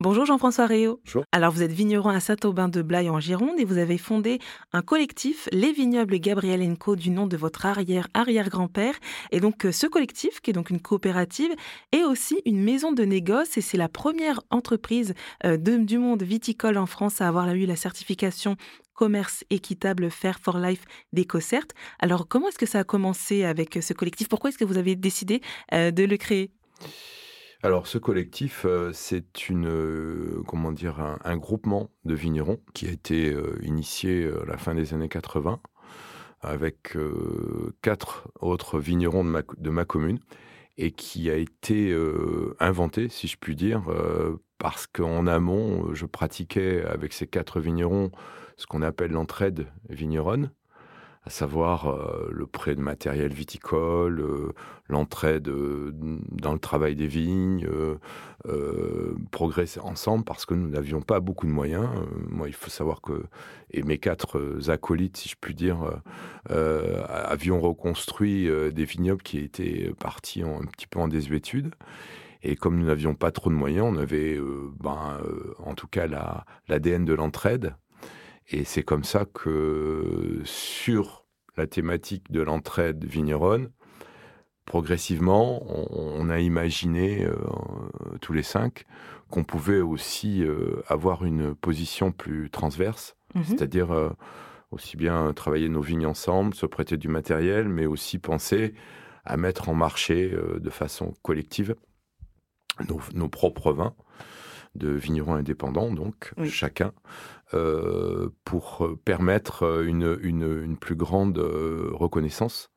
Bonjour Jean-François Réau. Bonjour. Alors vous êtes vigneron à Saint-Aubin de Blaye en Gironde et vous avez fondé un collectif, les vignobles Gabriel Co, du nom de votre arrière-arrière-grand-père. Et donc euh, ce collectif, qui est donc une coopérative, est aussi une maison de négoce et c'est la première entreprise euh, de- du monde viticole en France à avoir eu la certification commerce équitable Fair for Life d'EcoCert. Alors comment est-ce que ça a commencé avec ce collectif? Pourquoi est-ce que vous avez décidé euh, de le créer? Alors, ce collectif, euh, c'est une, euh, comment dire, un, groupement de vignerons qui a été euh, initié à la fin des années 80 avec quatre autres vignerons de ma, commune et qui a été inventé, si je puis dire, parce qu'en amont, je pratiquais avec ces quatre vignerons ce qu'on appelle l'entraide vigneronne, à savoir euh, le prêt de matériel viticole, euh, l'entraide euh, dans le travail des vignes, progresser ensemble parce que nous n'avions pas beaucoup de moyens. Moi, il faut savoir que, et mes quatre acolytes, si je puis dire, avions reconstruit des vignobles qui étaient partis un petit peu en désuétude. Et comme nous n'avions pas trop de moyens, on avait ben, en tout cas la- l'ADN de l'entraide. Et c'est comme ça que sur la thématique de l'entraide vigneronne, progressivement, on, on a imaginé euh, tous les cinq qu'on pouvait aussi euh, avoir une position plus transverse, Mhm. c'est-à-dire euh, aussi bien travailler nos vignes ensemble, se prêter du matériel, mais aussi penser à mettre en marché de façon collective nos, nos propres vins de vignerons indépendants, donc Oui. chacun, euh, pour euh, permettre euh, une, une, une plus grande reconnaissance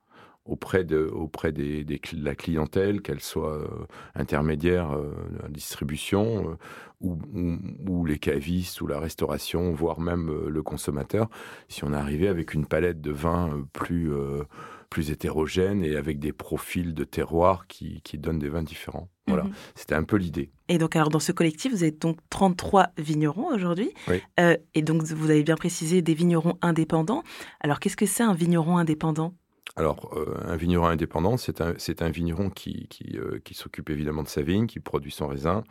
auprès de, auprès des, des cl- de la clientèle, qu'elle soit euh, intermédiaire, euh, la distribution, euh, ou, ou, ou les cavistes, ou la restauration, voire même euh, le consommateur, si on arrivait avec une palette de vins plus, plus hétérogène et avec des profils de terroir qui, qui donnent des vins différents. Voilà, Mhm. c'était un peu l'idée. Et donc, alors, dans ce collectif, vous êtes donc 33 vignerons aujourd'hui. Oui. Euh, et donc, vous avez bien précisé des vignerons indépendants. Alors, qu'est-ce que c'est un vigneron indépendant? Alors, euh, un vigneron indépendant, c'est un, vigneron qui, qui, euh, qui s'occupe évidemment de sa vigne, qui produit son raisin,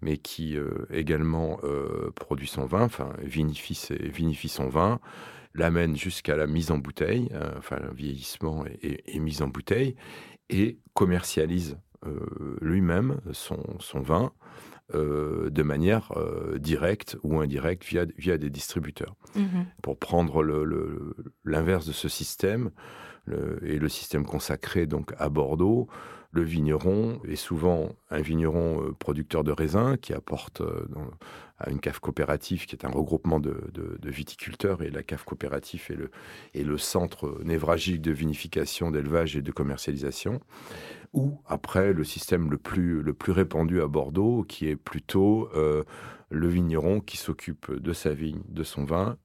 mais qui euh, également produit son vin, enfin vinifie, ses- vinifie son vin, l'amène jusqu'à la mise en bouteille, enfin le vieillissement et, et- et mise en bouteille, et commercialise lui-même son, son vin euh, de manière euh, directe ou indirecte via, via des distributeurs. Pour prendre le- le- l'inverse de ce système et le système consacré donc à Bordeaux, le vigneron est souvent un vigneron euh, producteur de raisins qui apporte euh, à une cave coopérative qui est un regroupement de, viticulteurs et la cave coopérative est le, centre névralgique de vinification, d'élevage et de commercialisation. Ou après le système le plus, le plus répandu à Bordeaux qui est plutôt euh, le vigneron qui s'occupe de sa vigne, de son vin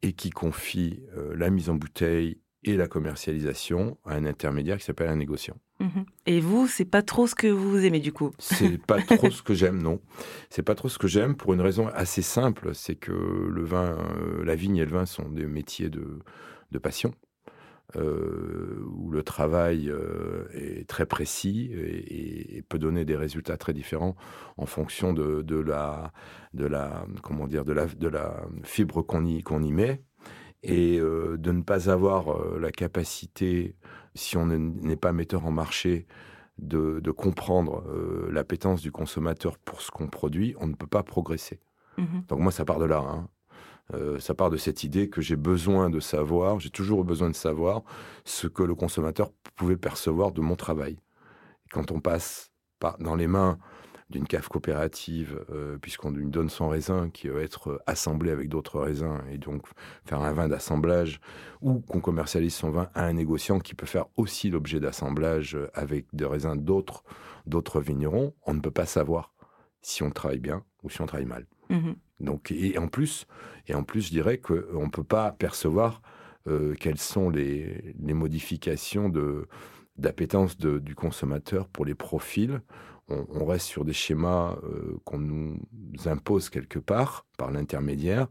et qui confie la mise en bouteille et la commercialisation à un intermédiaire qui s'appelle un négociant. Mhm. Et vous, c'est pas trop ce que vous aimez du coup C'est pas trop ce que j'aime, non. C'est pas trop ce que j'aime pour une raison assez simple, c'est que le vin, euh, la vigne et le vin sont des métiers de, de passion. euh, où le travail euh, est très précis et, et- et peut donner des résultats très différents en fonction de, de la de la comment dire de la de la fibre qu'on y qu'on y met et euh, de ne pas avoir euh, la capacité si on n'est- pas metteur en marché de, de comprendre euh, l'appétence du consommateur pour ce qu'on produit, on ne peut pas progresser. Mhm. Donc moi, ça part de là. hein. Euh, ça part de cette idée que j'ai besoin de savoir, j'ai toujours eu besoin de savoir ce que le consommateur pouvait percevoir de mon travail. Et quand on passe dans les mains d'une cave coopérative, euh, puisqu'on lui donne son raisin qui va être assemblé avec d'autres raisins et donc faire un vin d'assemblage, ou qu'on commercialise son vin à un négociant qui peut faire aussi l'objet d'assemblage avec des raisins d'autres d'autres vignerons, on ne peut pas savoir si on travaille bien ou si on travaille mal. Mhm. Donc, et en plus, et en plus, je dirais qu'on ne peut pas percevoir euh, quelles sont les, les modifications de d'appétence du consommateur pour les profils. On, reste sur des schémas euh, qu'on nous impose quelque part par l'intermédiaire,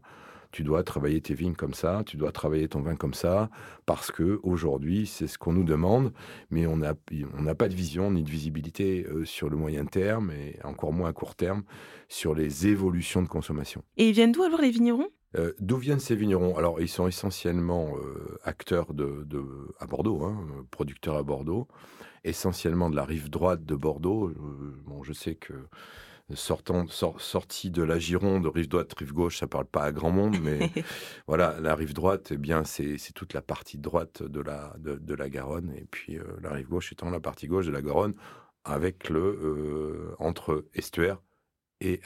tu dois travailler tes vignes comme ça, tu dois travailler ton vin comme ça, parce que aujourd'hui, c'est ce qu'on nous demande, mais on n'a pas de vision ni de visibilité euh, sur le moyen terme, et encore moins à court terme, sur les évolutions de consommation. Et viennent d'où alors les vignerons? Euh, D'où viennent ces vignerons? Alors, ils sont essentiellement euh, acteurs de, à Bordeaux, hein, producteurs à Bordeaux, essentiellement de la rive droite de Bordeaux. bon, je sais que sortant, sorti de la Gironde, rive droite, rive gauche, ça parle pas à grand monde, mais voilà, la rive droite, eh bien, c'est toute la partie droite de la, de, la Garonne, et puis euh, la rive gauche étant la partie gauche de la Garonne, avec le euh, entre estuaire et,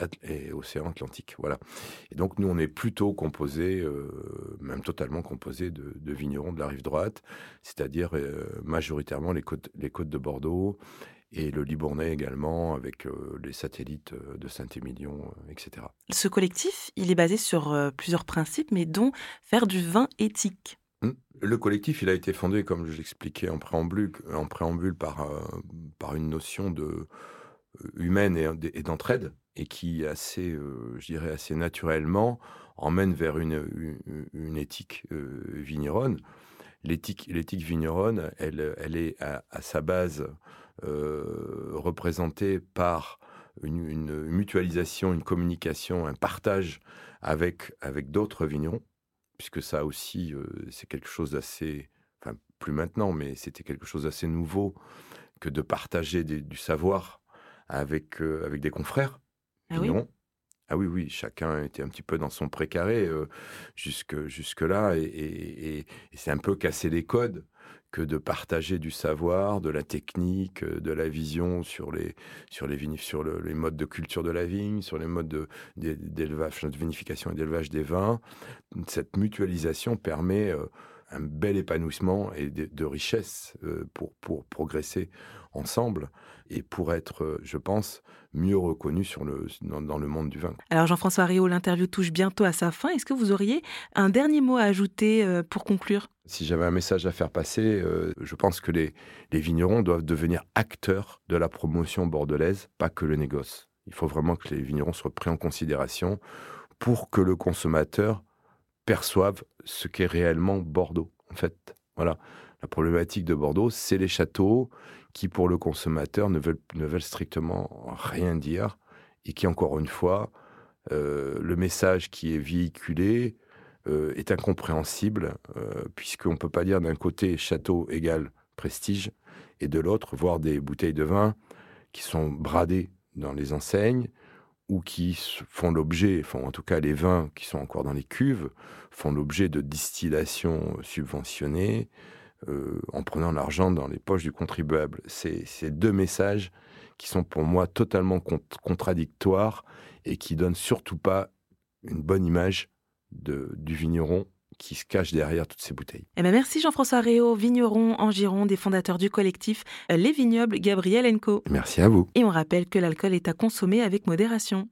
océan Atlantique, voilà. Et donc nous, on est plutôt composé, euh, même totalement composé de, vignerons de la rive droite, c'est-à-dire majoritairement les côtes, les côtes de Bordeaux et le Libournais également, avec euh, les satellites euh, de Saint-Émilion, euh, etc. Ce collectif, il est basé sur plusieurs principes, mais dont faire du vin éthique. Hum. Le collectif, il a été fondé, comme je l'expliquais en préambule, en préambule par, par une notion de, humaine et, d'entraide, et qui, assez, je dirais, assez naturellement, emmène vers une, une, éthique vigneronne. L'éthique, vigneronne, elle, elle est à, sa base euh, représenté par une, mutualisation, une communication, un partage avec, avec d'autres vignerons, puisque ça aussi, euh, c'est quelque chose d'assez, enfin plus maintenant, mais c'était quelque chose d'assez nouveau que de partager du savoir avec, euh, avec des confrères ah. Ah oui, oui, chacun était un petit peu dans son précaré jusque, jusque-là, et, et c'est un peu casser les codes que de partager du savoir, de la technique, euh, de la vision sur les sur les sur les modes de culture de la vigne, sur les modes d'élevage, de, vinification et d'élevage des vins. Cette mutualisation permet euh, un bel épanouissement et de, richesse euh, pour pour progresser ensemble et pour être, je pense, mieux reconnu sur le, dans, le monde du vin. Alors Jean-François Rio, l'interview touche bientôt à sa fin. Est-ce que vous auriez un dernier mot à ajouter euh, pour conclure? Si j'avais un message à faire passer, euh, je pense que les, les vignerons doivent devenir acteurs de la promotion bordelaise, pas que le négoce. Il faut vraiment que les vignerons soient pris en considération pour que le consommateur perçoive ce qu'est réellement Bordeaux. En fait, voilà. La problématique de Bordeaux, c'est les châteaux qui, pour le consommateur, ne veulent, ne veulent strictement rien dire et qui, encore une fois, euh, le message qui est véhiculé euh, est incompréhensible, euh, puisqu'on ne peut pas dire d'un côté château égale prestige, et de l'autre voir des bouteilles de vin qui sont bradées dans les enseignes, ou qui font l'objet, en tout cas les vins qui sont encore dans les cuves, font l'objet de distillation subventionnée, euh, en prenant l'argent dans les poches du contribuable. C'est ces deux messages qui sont pour moi totalement contradictoires et qui donnent surtout pas une bonne image du vigneron qui se cache derrière toutes ces bouteilles. Eh ben merci Jean-François Réau, vigneron en Gironde des fondateurs du collectif Les Vignobles Gabriel Co. Merci à vous. Et on rappelle que l'alcool est à consommer avec modération.